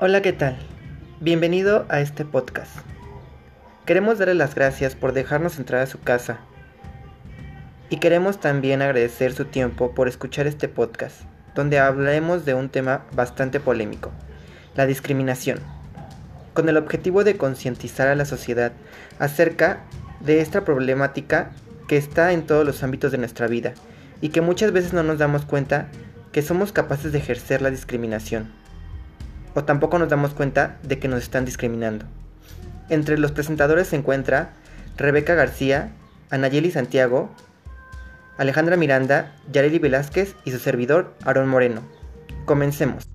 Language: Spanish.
Hola, ¿qué tal? Bienvenido a este podcast. Queremos darle las gracias por dejarnos entrar a su casa. Y queremos también agradecer su tiempo por escuchar este podcast, donde hablaremos de un tema bastante polémico, la discriminación, con el objetivo de concientizar a la sociedad acerca de esta problemática que está en todos los ámbitos de nuestra vida y que muchas veces no nos damos cuenta que somos capaces de ejercer la discriminación o tampoco nos damos cuenta de que nos están discriminando. Entre los presentadores se encuentra Rebeca García, Anayeli Santiago, Alejandra Miranda, Yareli Velázquez y su servidor Aarón Moreno. Comencemos.